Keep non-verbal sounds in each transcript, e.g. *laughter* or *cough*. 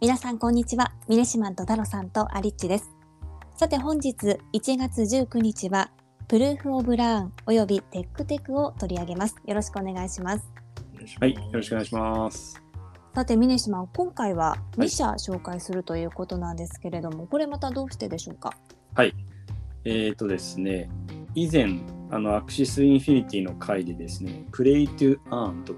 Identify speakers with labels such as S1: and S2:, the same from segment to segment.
S1: 皆さんこんにちは。ミネシマンとタロさんとアリッチです。さて本日1月19日は Proof of Learn および techtec を取り上げます。よろしくお願いします。
S2: はい、よろしくお願いします。
S1: さてミネシマン今回は2社紹介するということなんですけれども、これまたどうしてでしょうか？
S2: はい。えーとですね、以前、あの、 Axie Infinity の回でですね、 Play to Earn と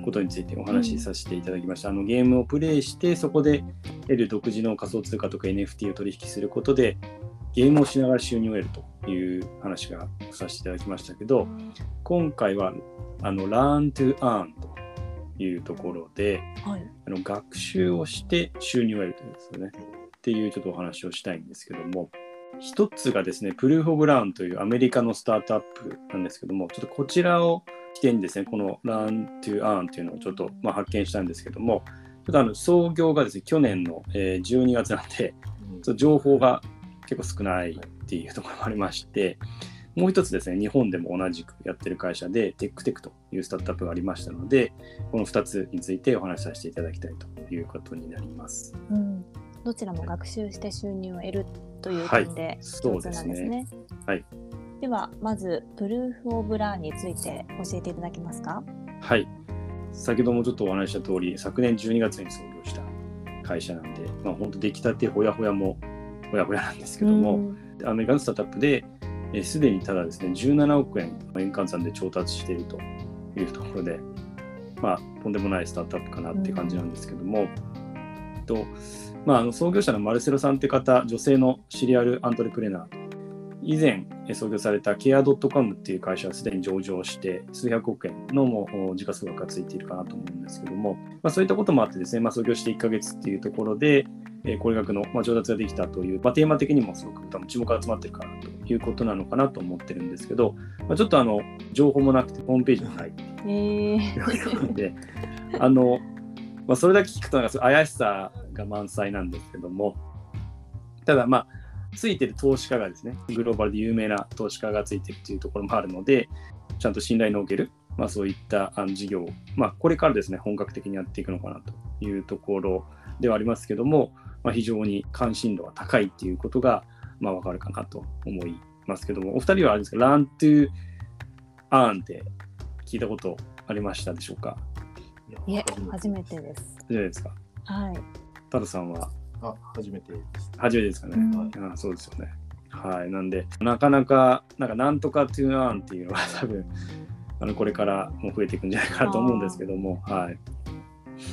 S2: ことについてお話しさせていただきました。あの、ゲームをプレイして、そこで得る独自の仮想通貨とか NFT を取引することで、ゲームをしながら収入を得るという話がさせていただきましたけど、今回は、あの、Learn to Earn というところで、
S1: はい
S2: あの学習をして収入を得るというんですよね。っていうちょっとお話をしたいんですけども、一つがですね、プルーフ・オブ・ラウンというアメリカのスタートアップなんですけども、ちょっとこちらを起点にですね、この Learn to Earn というのをちょっと、まあ、発見したんですけども、ちょっとあの創業がですね、去年の、えー12月なんで、ちょっと情報が結構少ないっていうところもありまして、もう一つですね、日本でも同じくやってる会社で、テックテクというスタートアップがありましたので、この2つについてお話しさせていただきたいということになります。
S1: うん、どちらも学習して収入を得るという
S2: はい
S1: 点で
S2: そう
S1: 共通
S2: ですね
S1: なんですね。
S2: はい。
S1: ではまずプルーフオブラーンについて教えていただけますか？
S2: はい。先ほどもちょっとお話しした通り、昨年12月に創業した会社なんで、まあ、本当出来たてほやほやもほやほやなんですけども、
S1: うん
S2: アメリカのスタートアップで、えーすでにただですね、17億円円換算で調達しているというところで、まあ、とんでもないスタートアップかなって感じなんですけども、とまあ、あの創業者のマルセロさんって方、女性のシリアルアントレプレナーと、以前えー創業されたケア .com っていう会社はすでに上場して、数百億円のもう時価総額がついているかなと思うんですけども、まあ、そういったこともあってですね、まあ、創業して1ヶ月っていうところで、えーこれ額の、まあ、上達ができたという、まあ、テーマ的にもすごく多分注目が集まってるかなということなのかなと思ってるんですけど、まあ、ちょっとあの情報もなくてホームページもないって
S1: えー。
S2: いうわけなのであの、まあ、それだけ聞くとなんか怪しさが満載なんですけどもただまあついてる投資家がですねグローバルで有名な投資家がついてるっていうところもあるのでちゃんと信頼のおける、まあ、そういったあの事業を、まあ、これからですね本格的にやっていくのかなというところではありますけども、まあ、非常に関心度が高いっていうことが、まあ、わかるかなと思いますけども、お二人はあれですか、ラントゥアーンって聞いたことありましたでしょうか？
S1: いえ初めてです。
S2: 初めてですか
S1: はい。
S2: タルさんは？
S3: あ、初めてです。
S2: 初めてですかね、
S1: うん
S2: あそうですよね。はい。なんで、なかなか、なんか、なんとかトゥーアーンっていうのは *laughs* 多分、あのこれからも増えていくんじゃないかなと思うんですけども、はい。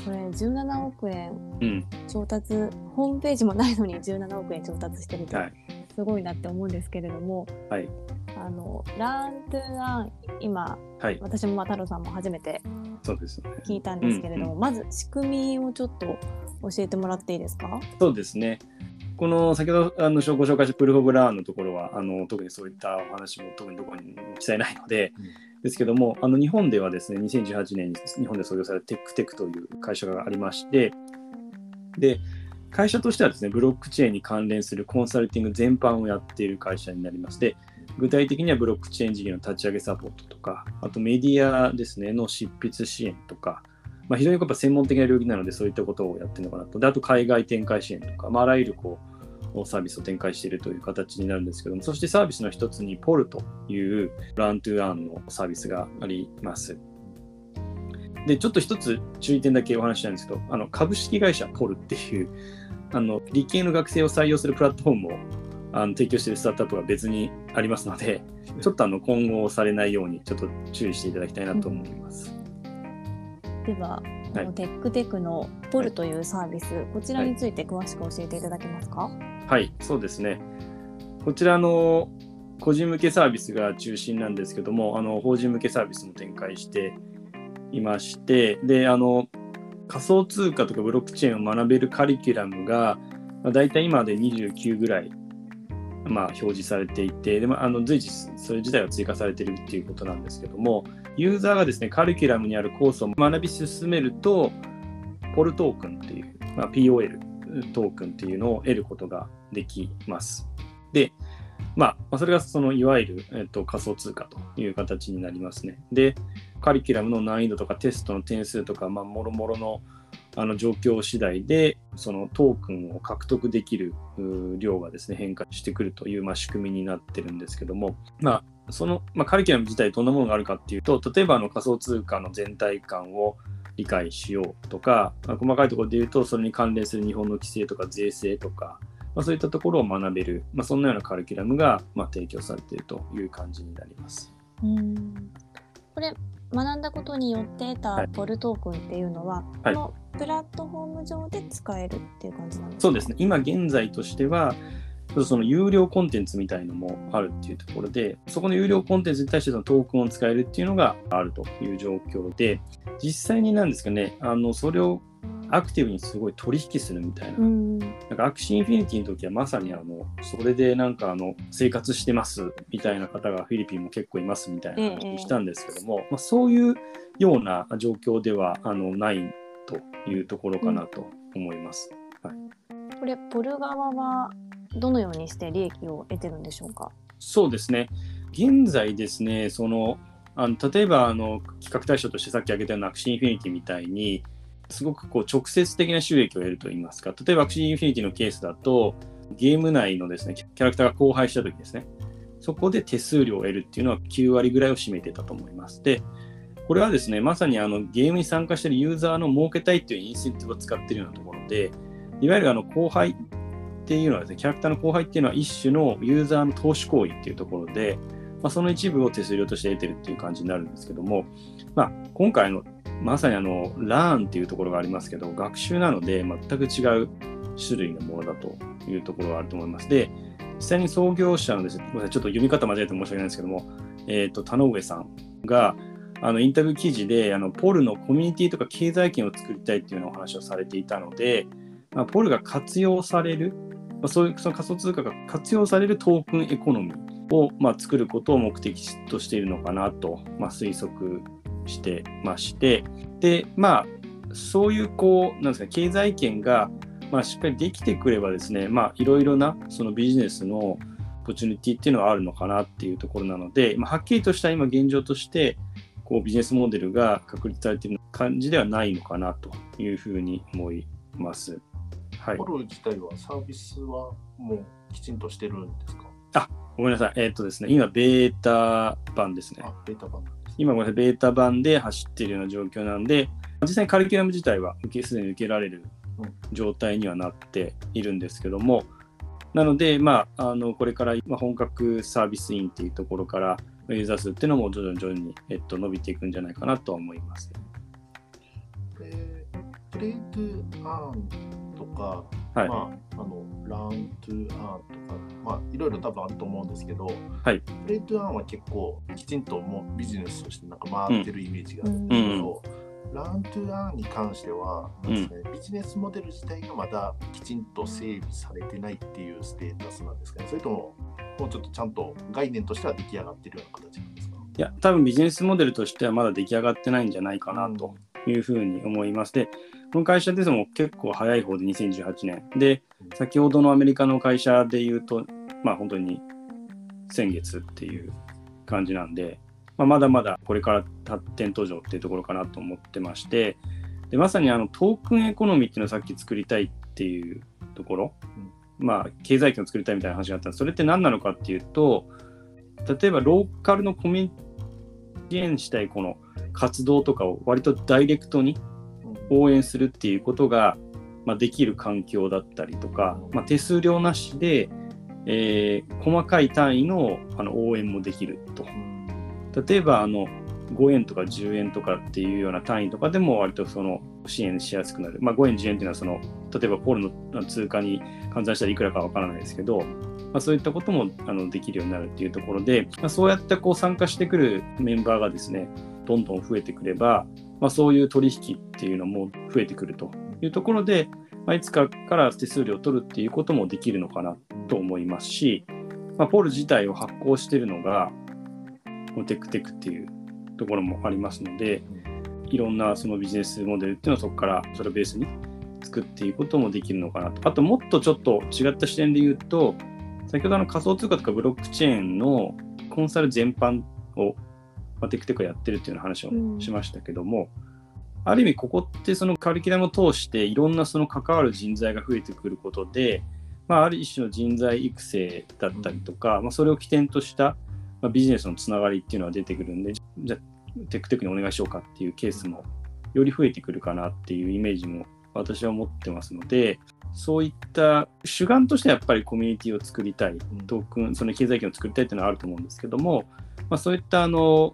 S1: これ17億円
S2: うん。
S1: 調達ホームページもないのに17億円調達してると
S2: はい。
S1: すごいなって思うんですけれども、
S2: はい。
S1: あのラントゥーアン今
S2: はい。
S1: 私もまあ太郎さんも初めて
S2: そうですね。
S1: 聞いたんですけれども、
S2: うん
S1: まず仕組みをちょっと教えてもらっていいですか？
S2: そうですね。この先ほどあのご紹介したプルフ・オブ・ラーンのところはあの特にそういったお話も特にどこにも記載ないので、
S3: うん
S2: ですけどもあの日本ではですね2018年に日本で創業されたテックテクという会社がありましてで会社としてはですねブロックチェーンに関連するコンサルティング全般をやっている会社になりますで具体的にはブロックチェーン事業の立ち上げサポートとかあとメディアですねの執筆支援とかまあ、非常にやっぱ専門的な領域なので、そういったことをやってるのかなと。で、あと海外展開支援とか、まあ、あらゆるこうサービスを展開しているという形になるんですけども、そしてサービスの一つに、ポルというラントゥーアンのサービスがあります。で、ちょっと一つ注意点だけお話ししたいんですけど、あの株式会社ポルっていう、あの理系の学生を採用するプラットフォームをあの提供しているスタートアップが別にありますので、ちょっとあの今後されないように、ちょっと注意していただきたいなと思います。
S1: では、
S2: はい
S1: あのテックテクのポルというサービス、こちらについて詳しく教えていただけますか？
S2: はい、そうですね。こちらの個人向けサービスが中心なんですけども、あの法人向けサービスも展開していまして、で、あの仮想通貨とかブロックチェーンを学べるカリキュラムが、まあ、大体今まで29ぐらい、まあ、表示されていて、でまあ、の随時それ自体は追加されているっていうことなんですけども、ユーザーがですね、カリキュラムにあるコースを学び進めると、ポルトークンっていう、まあ、POL トークンっていうのを得ることができます。で、まあそれがそのいわゆる、えっと、仮想通貨という形になりますね。で、カリキュラムの難易度とかテストの点数とか、まあ、もろもろのあの状況次第でそのトークンを獲得できる量がですね変化してくるという、まあ、仕組みになってるんですけども、まあ、その、まあ、カリキュラム自体どんなものがあるかっていうと例えばあの仮想通貨の全体感を理解しようとか、まあ、細かいところで言うとそれに関連する日本の規制とか税制とか、まあ、そういったところを学べる、まあ、そんなようなカリキュラムが、まあ、提供されているという感じになります。
S1: うんこれ学んだことによって得た PoL トークンっていうのは、はい、このプラットフォーム上で使えるっていう感じなんですか？
S2: そうですね。今現在としてはその有料コンテンツみたいのもあるっていうところで、そこの有料コンテンツに対してそのトークンを使えるっていうのがあるという状況で、実際になんですかね、あのそれをアクティブにすごい取引するみたいな。なんか Axie Infinity の時はまさにあの、それでなんかあの、生活してますみたいな方がフィリピンも結構いますみたいな話をしたんですけども、ええ、まあ、そういうような状況ではあのないというところかなと思います。
S1: はい、これ、 PoL 側はどのようにして利益を得てるんでしょうか？
S2: そうですね。現在ですね、そのあの例えばあの企画対象としてさっき挙げたような Axie Infinity みたいに、すごくこう直接的な収益を得るといいますか、例えば Axie Infinity のケースだと、ゲーム内のですね、キャラクターが交配した時ですね、そこで手数料を得るっていうのは9割ぐらいを占めてたと思います。で、これはですね、まさにあのゲームに参加しているユーザーの儲けたいっていうインセンティブを使っているようなところで、いわゆるあの後輩っていうのはですね、キャラクターの後輩っていうのは一種のユーザーの投資行為っていうところで、まあ、その一部を手数料として得てるっていう感じになるんですけども、まあ、今回のまさにあの、ラーンっていうところがありますけど、学習なので全く違う種類のものだというところがあると思います。で、実際に創業者のですね、ごめんなさい、ちょっと読み方間違えて申し訳ないんですけども、えっ、ー、と、田上さんが、あのインタビュー記事であの PoL のコミュニティとか経済圏を作りたいっていうのをお話をされていたので、まあ、 PoL が活用される、まあ、そういうその仮想通貨が活用されるトークンエコノミーを、まあ、作ることを目的としているのかなと、まあ、推測してまして、で、まあ、そういう、こう、なんですか、経済圏が、まあ、しっかりできてくればですね、まあ、いろいろな、そのビジネスのオポチュニティっていうのはあるのかなっていうところなので、まあ、はっきりとした今現状として、こうビジネスモデルが確立されている感じではないのかなというふうに思います。
S3: はい。フォロー自体はサービスはもうきちんとしてるんですか？
S2: あ、ごめんなさい。えー、っとですね、今、ベータ版ですね。
S3: あ、ベータ版
S2: 今これベータ版で走っているような状況なんで、実際にカリキュラム自体は受けすでに受けられる状態にはなっているんですけども、なので、まあ、あのこれから本格サービスインっていうところからユーザー数っていうのも徐々に徐々に、えっと、伸びていくんじゃないかなとは思います。
S3: えー、 Play to Earn とか、
S2: はい、
S3: まあ、あの Learn to Earn とか、まあ、いろいろ多分あると思うんですけど、
S2: はい、プ
S3: レイトゥーアーンは結構きちんともうビジネスとしてなんか回ってるイメージがあるんですけど、うん、ラントゥーアーンに関しては、うん、ね、ビジネスモデル自体がまだきちんと整備されてないっていうステータスなんですかね。それとももうちょっとちゃんと概念としては出来上がってるような形なんですか？
S2: いや、多分ビジネスモデルとしてはまだ出来上がってないんじゃないかなというふうに思います。で、この会社ですも結構早い方で2018年。で、先ほどのアメリカの会社で言うと、まあ本当に先月っていう感じなんで、まあ、まだまだこれから発展途上っていうところかなと思ってまして、でまさにあのトークンエコノミーっていうのをさっき作りたいっていうところ、まあ経済圏を作りたいみたいな話があったんですそれって何なのかっていうと、例えばローカルのコミュニティ支援したいこの活動とかを割とダイレクトに応援するっていうことが、まあ、できる環境だったりとか、まあ、手数料なしで、えー、細かい単位のあの応援もできると。例えばあの5円とか10円とかっていうような単位とかでも割とその支援しやすくなる。まあ、5円、10円っていうのはその例えばポールの通貨に換算したらいくらかわからないですけど、まあ、そういったこともあのできるようになるっていうところで、まあ、そうやってこう参加してくるメンバーがですね、どんどん増えてくれば、まあ、そういう取引っていうのも増えてくるというところで、まあ、いつかから手数料を取るっていうこともできるのかなと思いますし、まあ、ポール自体を発行しているのが、このテックテックっていうところもありますので、いろんなそのビジネスモデルっていうのをそこからそれをベースに作っていくこともできるのかなと。あともっとちょっと違った視点で言うと、先ほどの仮想通貨とかブロックチェーンのコンサル全般をまあ、テクテクやってるっていう話をしましたけども、ある意味ここってそのカリキュラムを通していろんなその関わる人材が増えてくることで、まあ、ある一種の人材育成だったりとか、まあ、それを起点としたまあ、ビジネスのつながりっていうのは出てくるんで、じゃあ、テクテクにお願いしようかっていうケースもより増えてくるかなっていうイメージも私は持ってますので、そういった主眼としてはやっぱりコミュニティを作りたい、トークン、その経済圏を作りたいっていうのはあると思うんですけども、まあ、そういったあの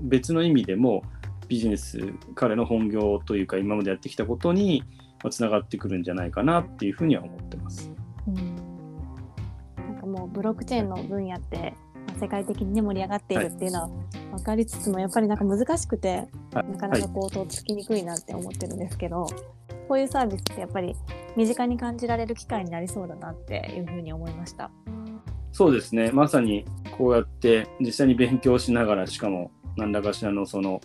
S2: 別の意味でもビジネス、彼の本業というか今までやってきたことにつながってくるんじゃないかなっていうふうには思ってます。うん
S1: なんかもうブロックチェーンの分野って世界的にね盛り上がっているっていうのは分かりつつも、やっぱりなんか難しくて、なかなかこうとっつきにくいなって思ってるんですけど、こういうサービスってやっぱり身近に感じられる機会になりそうだなっていうふうに思いました。
S2: そうですね。まさにこうやって実際に勉強しながらしかも何らかしらのその、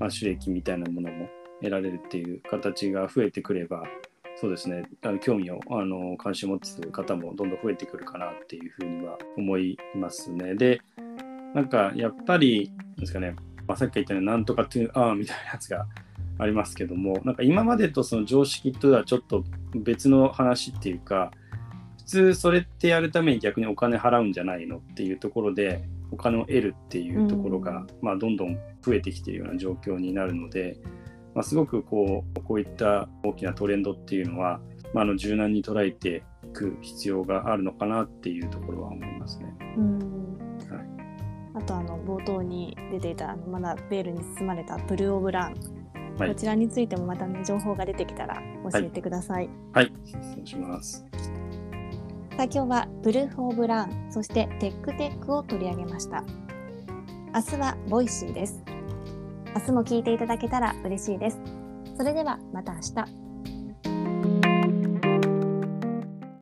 S2: まあ、収益みたいなものも得られるっていう形が増えてくればそうですね、あの興味をあの関心を持つ方もどんどん増えてくるかなっていうふうには思いますね。で、なんかやっぱり、ですかね、まあ、さっき言ったようになんとかトゥーアーみたいなやつがありますけども、なんか今までとその常識とはちょっと別の話っていうか、通それってやるために逆にお金払うんじゃないのっていうところで、お金を得るっていうところが、まあ、どんどん増えてきているような状況になるので、まあ、すごくこうこういった大きなトレンドっていうのは、まあ、あの柔軟に捉えていく必要があるのかなっていうところは思いますね。うん。
S1: はい、あとあの冒頭に出ていたまだベールに包まれたブルー・オブ・ラン、はい、こちらについてもまた、ね、情報が出てきたら教えてください。
S2: はい、はい、します。
S1: さあ今日は Proof of Learn そして techtec を取り上げました。明日は Voicy です。明日も聞いていただけたら嬉しいです。それではまた明日。